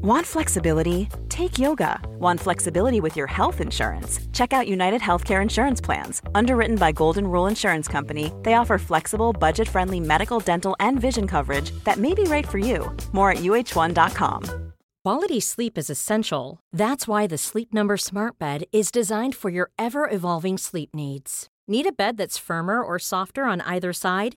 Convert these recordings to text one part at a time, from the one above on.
Want flexibility? Take yoga. Want flexibility with your health insurance? Check out United Healthcare Insurance Plans. Underwritten by Golden Rule Insurance Company, they offer flexible, budget friendly medical, dental, and vision coverage that may be right for you. More at uh1.com. Quality sleep is essential. That's why the Sleep Number Smart Bed is designed for your ever evolving sleep needs. Need a bed that's firmer or softer on either side?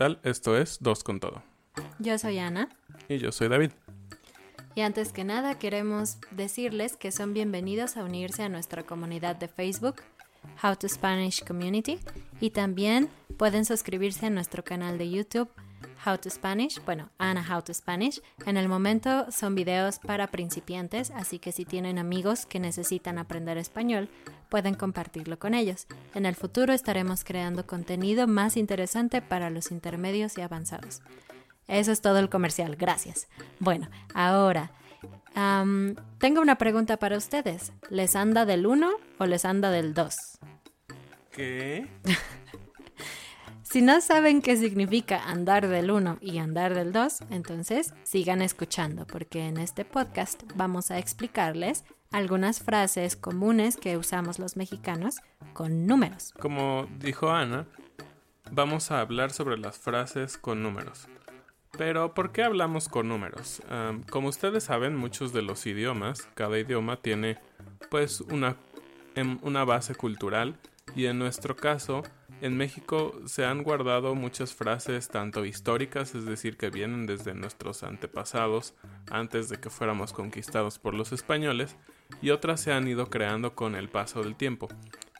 Tal? Esto es Dos con Todo. Yo soy Ana. Y yo soy David. Y antes que nada queremos decirles que son bienvenidos a unirse a nuestra comunidad de Facebook, How to Spanish Community, y también pueden suscribirse a nuestro canal de YouTube, How to Spanish, bueno, Ana How to Spanish. En el momento son videos para principiantes, así que si tienen amigos que necesitan aprender español, pueden compartirlo con ellos. En el futuro estaremos creando contenido más interesante para los intermedios y avanzados. Eso es todo el comercial, gracias. Bueno, ahora, tengo una pregunta para ustedes. ¿Les anda del 1 o les anda del 2? ¿Qué? Si no saben qué significa andar del 1 y andar del 2, entonces sigan escuchando porque en este podcast vamos a explicarles algunas frases comunes que usamos los mexicanos con números. Como dijo Ana, vamos a hablar sobre las frases con números. Pero, ¿por qué hablamos con números? Um, como ustedes saben, muchos de los idiomas, cada idioma tiene pues una, em, una base cultural y en nuestro caso, en México se han guardado muchas frases tanto históricas, es decir, que vienen desde nuestros antepasados, antes de que fuéramos conquistados por los españoles, y otras se han ido creando con el paso del tiempo.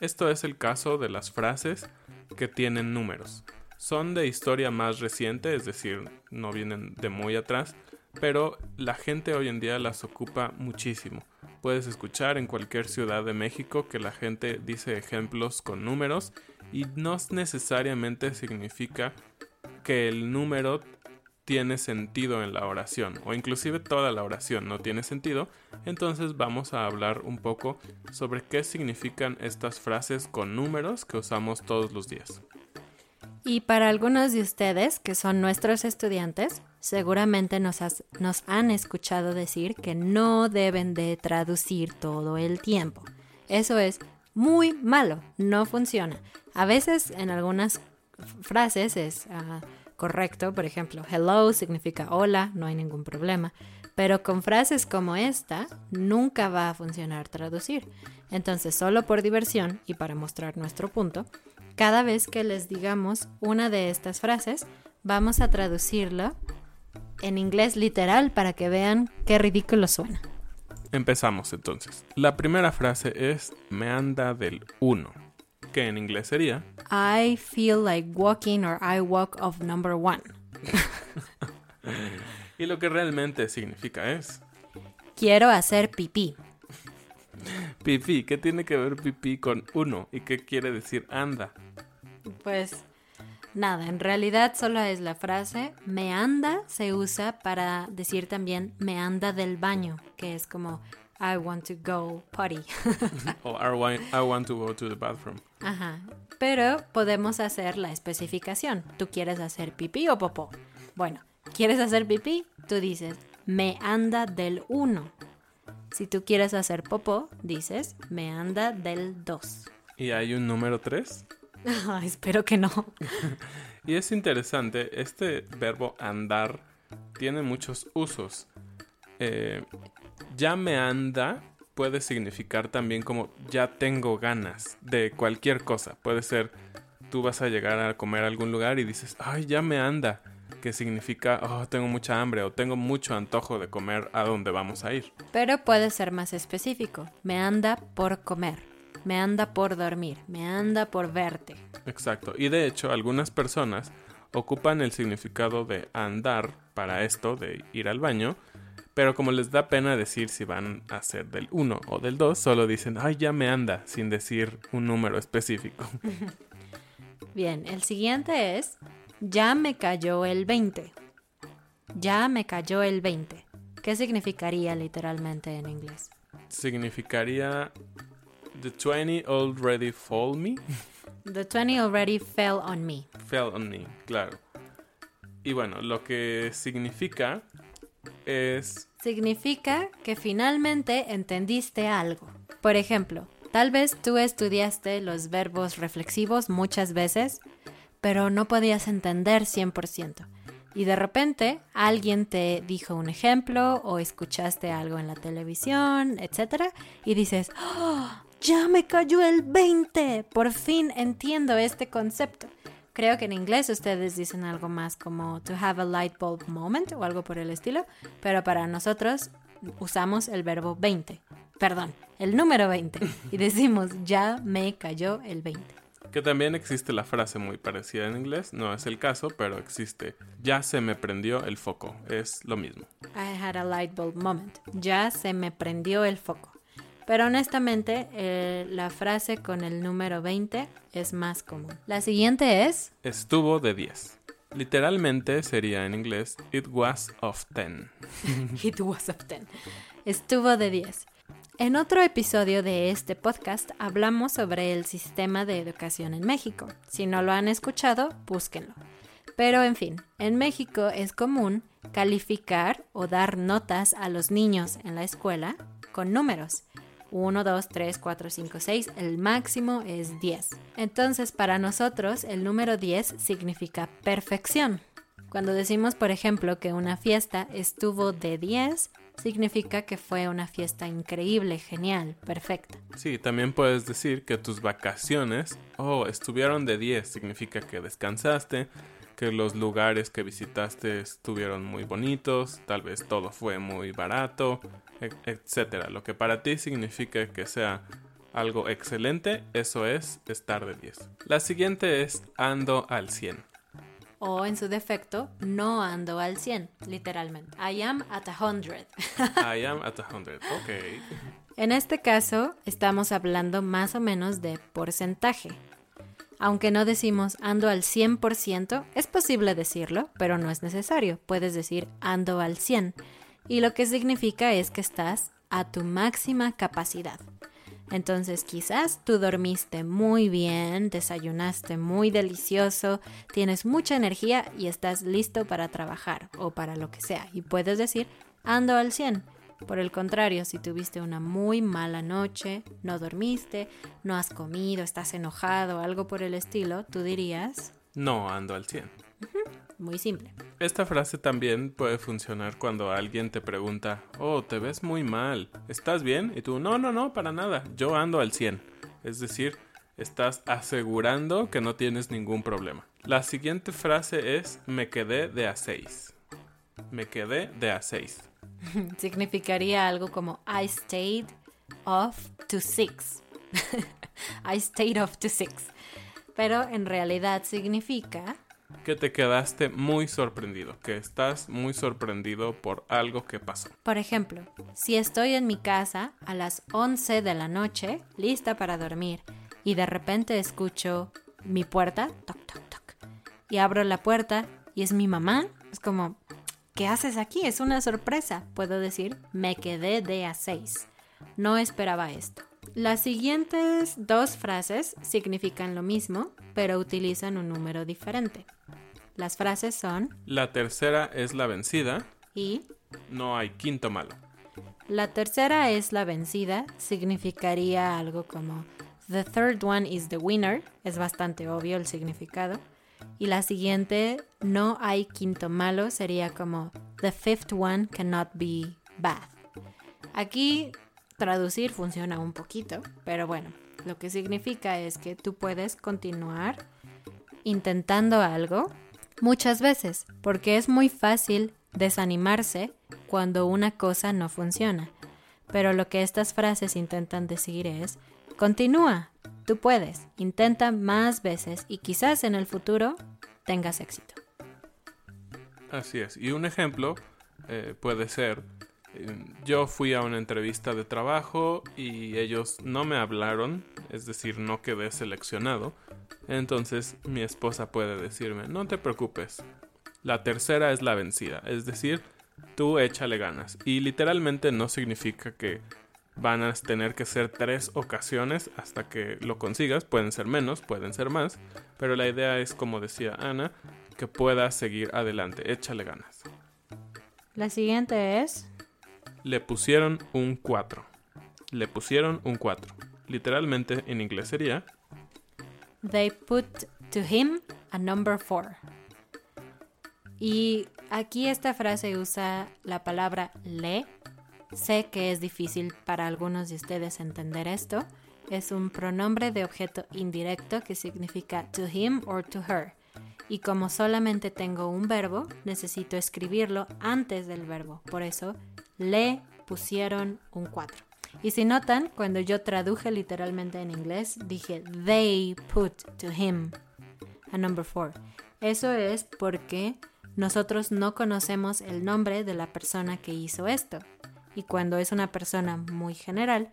Esto es el caso de las frases que tienen números. Son de historia más reciente, es decir, no vienen de muy atrás, pero la gente hoy en día las ocupa muchísimo. Puedes escuchar en cualquier ciudad de México que la gente dice ejemplos con números y no necesariamente significa que el número tiene sentido en la oración o inclusive toda la oración no tiene sentido, entonces vamos a hablar un poco sobre qué significan estas frases con números que usamos todos los días. Y para algunos de ustedes, que son nuestros estudiantes, seguramente nos, has- nos han escuchado decir que no deben de traducir todo el tiempo. Eso es muy malo, no funciona. A veces en algunas frases es ah, correcto, por ejemplo, hello significa hola, no hay ningún problema. Pero con frases como esta, nunca va a funcionar traducir. Entonces, solo por diversión y para mostrar nuestro punto, cada vez que les digamos una de estas frases, vamos a traducirlo en inglés literal para que vean qué ridículo suena. Empezamos entonces. La primera frase es me anda del 1, que en inglés sería I feel like walking or I walk of number one. y lo que realmente significa es Quiero hacer pipí. pipí. ¿Qué tiene que ver pipí con 1 y qué quiere decir anda? Pues nada, en realidad solo es la frase me anda se usa para decir también me anda del baño, que es como I want to go potty. O I want, I want to go to the bathroom. Ajá. Pero podemos hacer la especificación. ¿Tú quieres hacer pipí o popó? Bueno, quieres hacer pipí, tú dices, me anda del 1. Si tú quieres hacer popó, dices, me anda del 2. ¿Y hay un número 3? espero que no. y es interesante, este verbo andar tiene muchos usos. Eh, ya me anda puede significar también como ya tengo ganas de cualquier cosa. Puede ser tú vas a llegar a comer a algún lugar y dices, ay, ya me anda. Que significa, oh, tengo mucha hambre o tengo mucho antojo de comer a donde vamos a ir. Pero puede ser más específico. Me anda por comer. Me anda por dormir. Me anda por verte. Exacto. Y de hecho, algunas personas ocupan el significado de andar para esto, de ir al baño, pero como les da pena decir si van a ser del 1 o del 2, solo dicen, ay, ya me anda, sin decir un número específico. Bien, el siguiente es, ya me cayó el 20. Ya me cayó el 20. ¿Qué significaría literalmente en inglés? Significaría, the 20 already fall me. The 20 already fell on me. Fell on me, claro. Y bueno, lo que significa es... Significa que finalmente entendiste algo. Por ejemplo, tal vez tú estudiaste los verbos reflexivos muchas veces, pero no podías entender 100%. Y de repente alguien te dijo un ejemplo o escuchaste algo en la televisión, etc. Y dices, ¡Oh, ya me cayó el 20. Por fin entiendo este concepto. Creo que en inglés ustedes dicen algo más como to have a light bulb moment o algo por el estilo, pero para nosotros usamos el verbo 20. Perdón, el número 20. Y decimos ya me cayó el 20. Que también existe la frase muy parecida en inglés, no es el caso, pero existe. Ya se me prendió el foco, es lo mismo. I had a light bulb moment. Ya se me prendió el foco. Pero honestamente, eh, la frase con el número 20 es más común. La siguiente es... Estuvo de 10. Literalmente sería en inglés It was of 10. It was of 10. Estuvo de 10. En otro episodio de este podcast hablamos sobre el sistema de educación en México. Si no lo han escuchado, búsquenlo. Pero en fin, en México es común calificar o dar notas a los niños en la escuela con números. 1, 2, 3, 4, 5, 6, el máximo es 10. Entonces, para nosotros, el número 10 significa perfección. Cuando decimos, por ejemplo, que una fiesta estuvo de 10, significa que fue una fiesta increíble, genial, perfecta. Sí, también puedes decir que tus vacaciones, oh, estuvieron de 10, significa que descansaste, que los lugares que visitaste estuvieron muy bonitos, tal vez todo fue muy barato, etcétera. Lo que para ti significa que sea algo excelente, eso es estar de 10. La siguiente es ando al 100. O en su defecto, no ando al 100, literalmente. I am at a 100. I am at a 100, ok. En este caso, estamos hablando más o menos de porcentaje. Aunque no decimos ando al 100%, es posible decirlo, pero no es necesario. Puedes decir ando al 100 y lo que significa es que estás a tu máxima capacidad. Entonces quizás tú dormiste muy bien, desayunaste muy delicioso, tienes mucha energía y estás listo para trabajar o para lo que sea. Y puedes decir, ando al 100. Por el contrario, si tuviste una muy mala noche, no dormiste, no has comido, estás enojado, algo por el estilo, tú dirías... No ando al 100. Muy simple. Esta frase también puede funcionar cuando alguien te pregunta, oh, te ves muy mal, ¿estás bien? Y tú, no, no, no, para nada, yo ando al 100. Es decir, estás asegurando que no tienes ningún problema. La siguiente frase es, me quedé de a 6. Me quedé de a 6. Significaría algo como, I stayed off to 6. I stayed off to 6. Pero en realidad significa que te quedaste muy sorprendido, que estás muy sorprendido por algo que pasó. Por ejemplo, si estoy en mi casa a las 11 de la noche, lista para dormir, y de repente escucho mi puerta, toc, toc, toc, y abro la puerta y es mi mamá, es como, ¿qué haces aquí? Es una sorpresa. Puedo decir, me quedé de a 6. No esperaba esto. Las siguientes dos frases significan lo mismo, pero utilizan un número diferente. Las frases son La tercera es la vencida. y No hay quinto malo. la tercera es la vencida, significaría algo como The third one is the winner, es bastante obvio el significado. Y la siguiente, no hay quinto malo, sería como The fifth one cannot be bad. Aquí traducir funciona un poquito, pero bueno, lo que significa es que tú puedes continuar intentando algo muchas veces, porque es muy fácil desanimarse cuando una cosa no funciona. Pero lo que estas frases intentan decir es, continúa, tú puedes, intenta más veces y quizás en el futuro tengas éxito. Así es. Y un ejemplo eh, puede ser, eh, yo fui a una entrevista de trabajo y ellos no me hablaron, es decir, no quedé seleccionado. Entonces mi esposa puede decirme, no te preocupes, la tercera es la vencida, es decir, tú échale ganas. Y literalmente no significa que van a tener que ser tres ocasiones hasta que lo consigas, pueden ser menos, pueden ser más, pero la idea es, como decía Ana, que puedas seguir adelante, échale ganas. La siguiente es, Le pusieron un 4. Le pusieron un 4. Literalmente en inglés sería They put to him a number four. Y aquí esta frase usa la palabra le. Sé que es difícil para algunos de ustedes entender esto. Es un pronombre de objeto indirecto que significa to him or to her. Y como solamente tengo un verbo, necesito escribirlo antes del verbo. Por eso, le pusieron un 4. Y si notan, cuando yo traduje literalmente en inglés, dije they put to him a number 4. Eso es porque nosotros no conocemos el nombre de la persona que hizo esto. Y cuando es una persona muy general,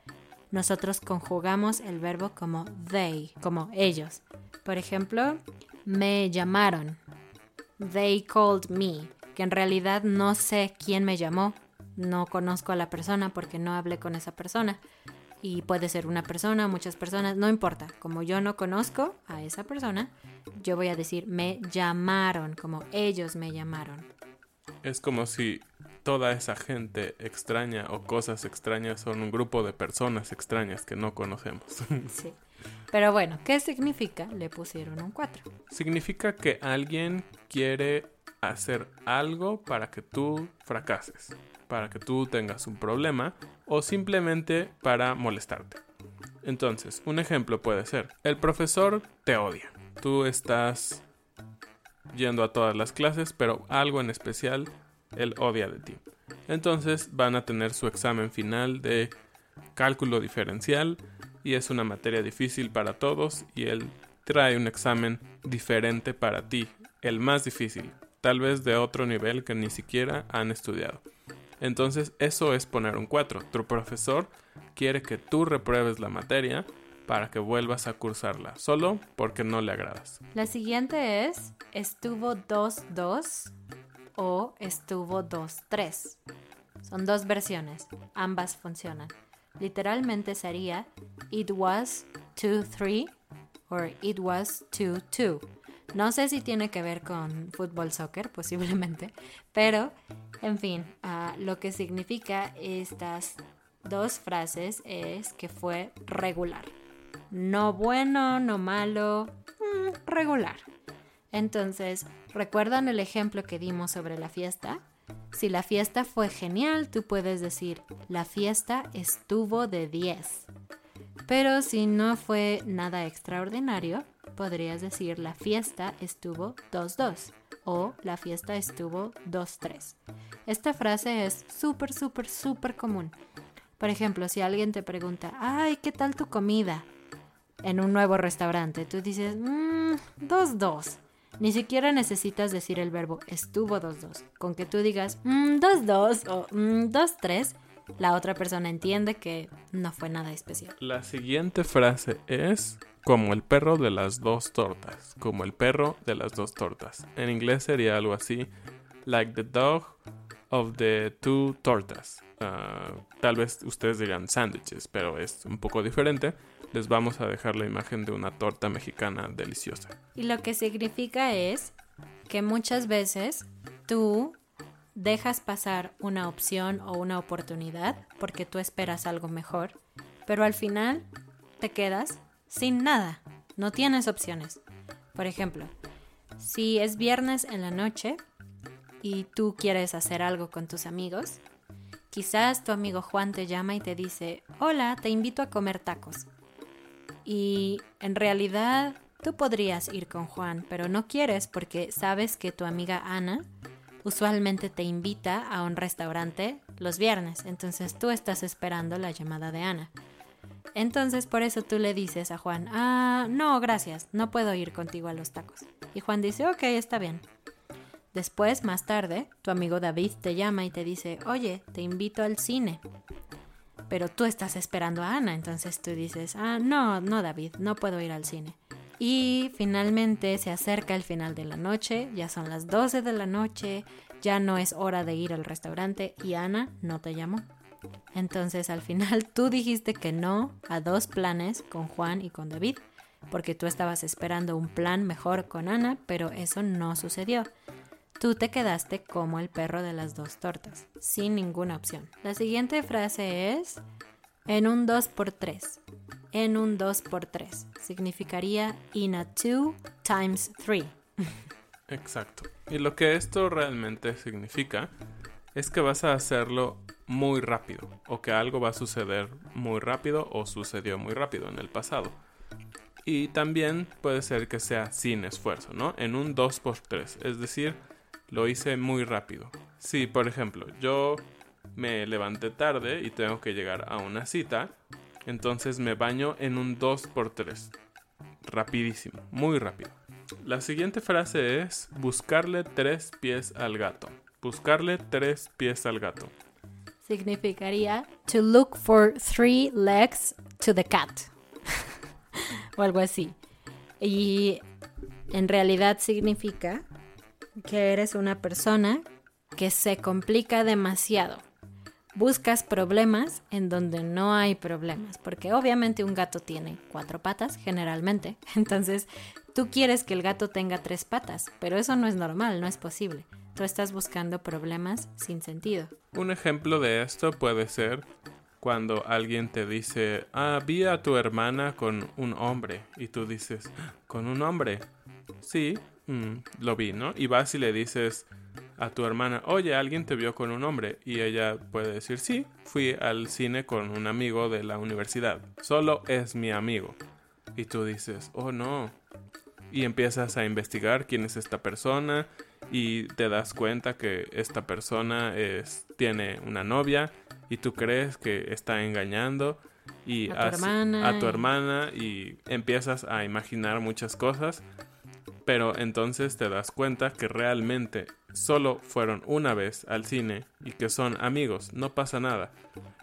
nosotros conjugamos el verbo como they, como ellos. Por ejemplo, me llamaron. They called me, que en realidad no sé quién me llamó. No conozco a la persona porque no hablé con esa persona. Y puede ser una persona, muchas personas, no importa. Como yo no conozco a esa persona, yo voy a decir me llamaron, como ellos me llamaron. Es como si toda esa gente extraña o cosas extrañas son un grupo de personas extrañas que no conocemos. Sí. Pero bueno, ¿qué significa? Le pusieron un 4. Significa que alguien quiere hacer algo para que tú fracases, para que tú tengas un problema o simplemente para molestarte. Entonces, un ejemplo puede ser, el profesor te odia. Tú estás yendo a todas las clases, pero algo en especial él odia de ti. Entonces van a tener su examen final de cálculo diferencial y es una materia difícil para todos y él trae un examen diferente para ti, el más difícil, tal vez de otro nivel que ni siquiera han estudiado. Entonces eso es poner un 4. Tu profesor quiere que tú repruebes la materia para que vuelvas a cursarla, solo porque no le agradas. La siguiente es estuvo 2-2 o estuvo 2-3. Son dos versiones, ambas funcionan. Literalmente sería it was 2-3 o it was 2-2. No sé si tiene que ver con fútbol soccer, posiblemente, pero en fin, ah, lo que significa estas dos frases es que fue regular. No bueno, no malo, mm, regular. Entonces, ¿recuerdan el ejemplo que dimos sobre la fiesta? Si la fiesta fue genial, tú puedes decir, la fiesta estuvo de 10. Pero si no fue nada extraordinario, podrías decir, la fiesta estuvo 2-2 o la fiesta estuvo 2-3. Esta frase es súper, súper, súper común. Por ejemplo, si alguien te pregunta, ay, ¿qué tal tu comida? En un nuevo restaurante, tú dices, mmm, 2-2. Ni siquiera necesitas decir el verbo estuvo 2-2. Con que tú digas mmm, 2-2 o mmm, 2-3, la otra persona entiende que no fue nada especial. La siguiente frase es como el perro de las dos tortas, como el perro de las dos tortas. En inglés sería algo así, like the dog of the two tortas. Uh, tal vez ustedes digan sándwiches, pero es un poco diferente. Les vamos a dejar la imagen de una torta mexicana deliciosa. Y lo que significa es que muchas veces tú dejas pasar una opción o una oportunidad porque tú esperas algo mejor, pero al final te quedas sin nada, no tienes opciones. Por ejemplo, si es viernes en la noche y tú quieres hacer algo con tus amigos, quizás tu amigo Juan te llama y te dice, hola, te invito a comer tacos. Y en realidad tú podrías ir con Juan, pero no quieres porque sabes que tu amiga Ana usualmente te invita a un restaurante los viernes, entonces tú estás esperando la llamada de Ana. Entonces por eso tú le dices a Juan, ah, no, gracias, no puedo ir contigo a los tacos. Y Juan dice, ok, está bien. Después, más tarde, tu amigo David te llama y te dice, oye, te invito al cine. Pero tú estás esperando a Ana, entonces tú dices, ah, no, no, David, no puedo ir al cine. Y finalmente se acerca el final de la noche, ya son las 12 de la noche, ya no es hora de ir al restaurante y Ana no te llamó. Entonces al final tú dijiste que no a dos planes con Juan y con David, porque tú estabas esperando un plan mejor con Ana, pero eso no sucedió. Tú te quedaste como el perro de las dos tortas, sin ninguna opción. La siguiente frase es en un 2x3. En un 2x3. Significaría in a 2 times 3. Exacto. Y lo que esto realmente significa es que vas a hacerlo muy rápido o que algo va a suceder muy rápido o sucedió muy rápido en el pasado. Y también puede ser que sea sin esfuerzo, ¿no? En un 2x3, es decir, lo hice muy rápido. Si, por ejemplo, yo me levanté tarde y tengo que llegar a una cita, entonces me baño en un 2x3. Rapidísimo, muy rápido. La siguiente frase es buscarle tres pies al gato. Buscarle tres pies al gato. Significaría to look for three legs to the cat. o algo así. Y en realidad significa que eres una persona que se complica demasiado. Buscas problemas en donde no hay problemas, porque obviamente un gato tiene cuatro patas, generalmente. Entonces, tú quieres que el gato tenga tres patas, pero eso no es normal, no es posible. Tú estás buscando problemas sin sentido. Un ejemplo de esto puede ser cuando alguien te dice, ah, vi a tu hermana con un hombre, y tú dices, ¿con un hombre? Sí, Mm, lo vi, ¿no? Y vas y le dices a tu hermana, oye, alguien te vio con un hombre. Y ella puede decir, sí, fui al cine con un amigo de la universidad. Solo es mi amigo. Y tú dices, oh no. Y empiezas a investigar quién es esta persona y te das cuenta que esta persona es, tiene una novia y tú crees que está engañando y a tu, hermana, a tu hermana y empiezas a imaginar muchas cosas pero entonces te das cuenta que realmente solo fueron una vez al cine y que son amigos, no pasa nada.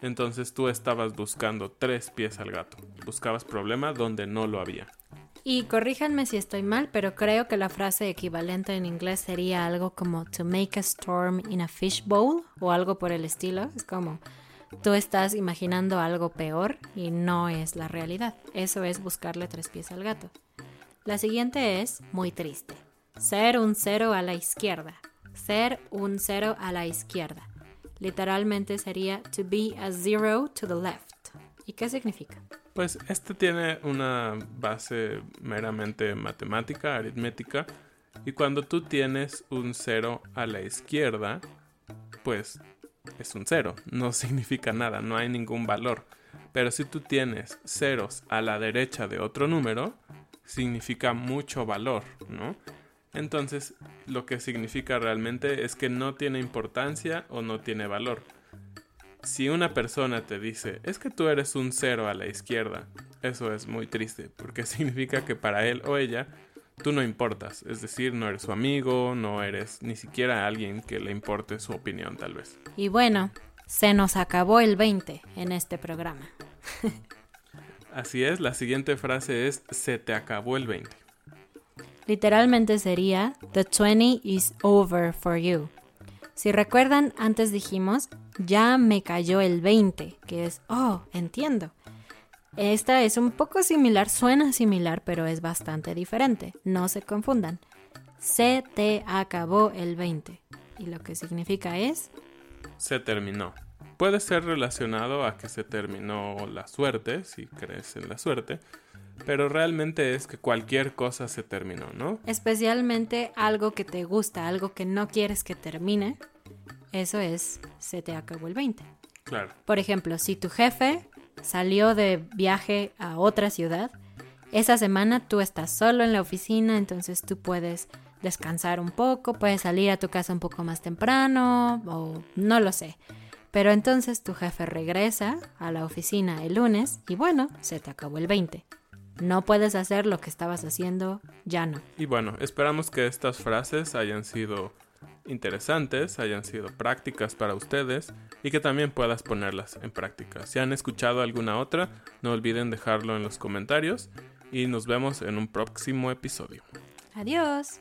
Entonces tú estabas buscando tres pies al gato, buscabas problema donde no lo había. Y corríjanme si estoy mal, pero creo que la frase equivalente en inglés sería algo como to make a storm in a fish bowl o algo por el estilo. Es como tú estás imaginando algo peor y no es la realidad. Eso es buscarle tres pies al gato. La siguiente es muy triste. Ser un cero a la izquierda. Ser un cero a la izquierda. Literalmente sería to be a zero to the left. ¿Y qué significa? Pues este tiene una base meramente matemática, aritmética, y cuando tú tienes un cero a la izquierda, pues es un cero, no significa nada, no hay ningún valor. Pero si tú tienes ceros a la derecha de otro número, significa mucho valor, ¿no? Entonces, lo que significa realmente es que no tiene importancia o no tiene valor. Si una persona te dice, es que tú eres un cero a la izquierda, eso es muy triste, porque significa que para él o ella tú no importas, es decir, no eres su amigo, no eres ni siquiera alguien que le importe su opinión tal vez. Y bueno, se nos acabó el 20 en este programa. Así es, la siguiente frase es se te acabó el 20. Literalmente sería The 20 is over for you. Si recuerdan, antes dijimos ya me cayó el 20, que es oh, entiendo. Esta es un poco similar, suena similar, pero es bastante diferente. No se confundan. se te acabó el 20. Y lo que significa es... Se terminó. Puede ser relacionado a que se terminó la suerte, si crees en la suerte, pero realmente es que cualquier cosa se terminó, ¿no? Especialmente algo que te gusta, algo que no quieres que termine, eso es, se te acabó el 20. Claro. Por ejemplo, si tu jefe salió de viaje a otra ciudad, esa semana tú estás solo en la oficina, entonces tú puedes descansar un poco, puedes salir a tu casa un poco más temprano o no lo sé. Pero entonces tu jefe regresa a la oficina el lunes y bueno, se te acabó el 20. No puedes hacer lo que estabas haciendo, ya no. Y bueno, esperamos que estas frases hayan sido interesantes, hayan sido prácticas para ustedes y que también puedas ponerlas en práctica. Si han escuchado alguna otra, no olviden dejarlo en los comentarios y nos vemos en un próximo episodio. Adiós.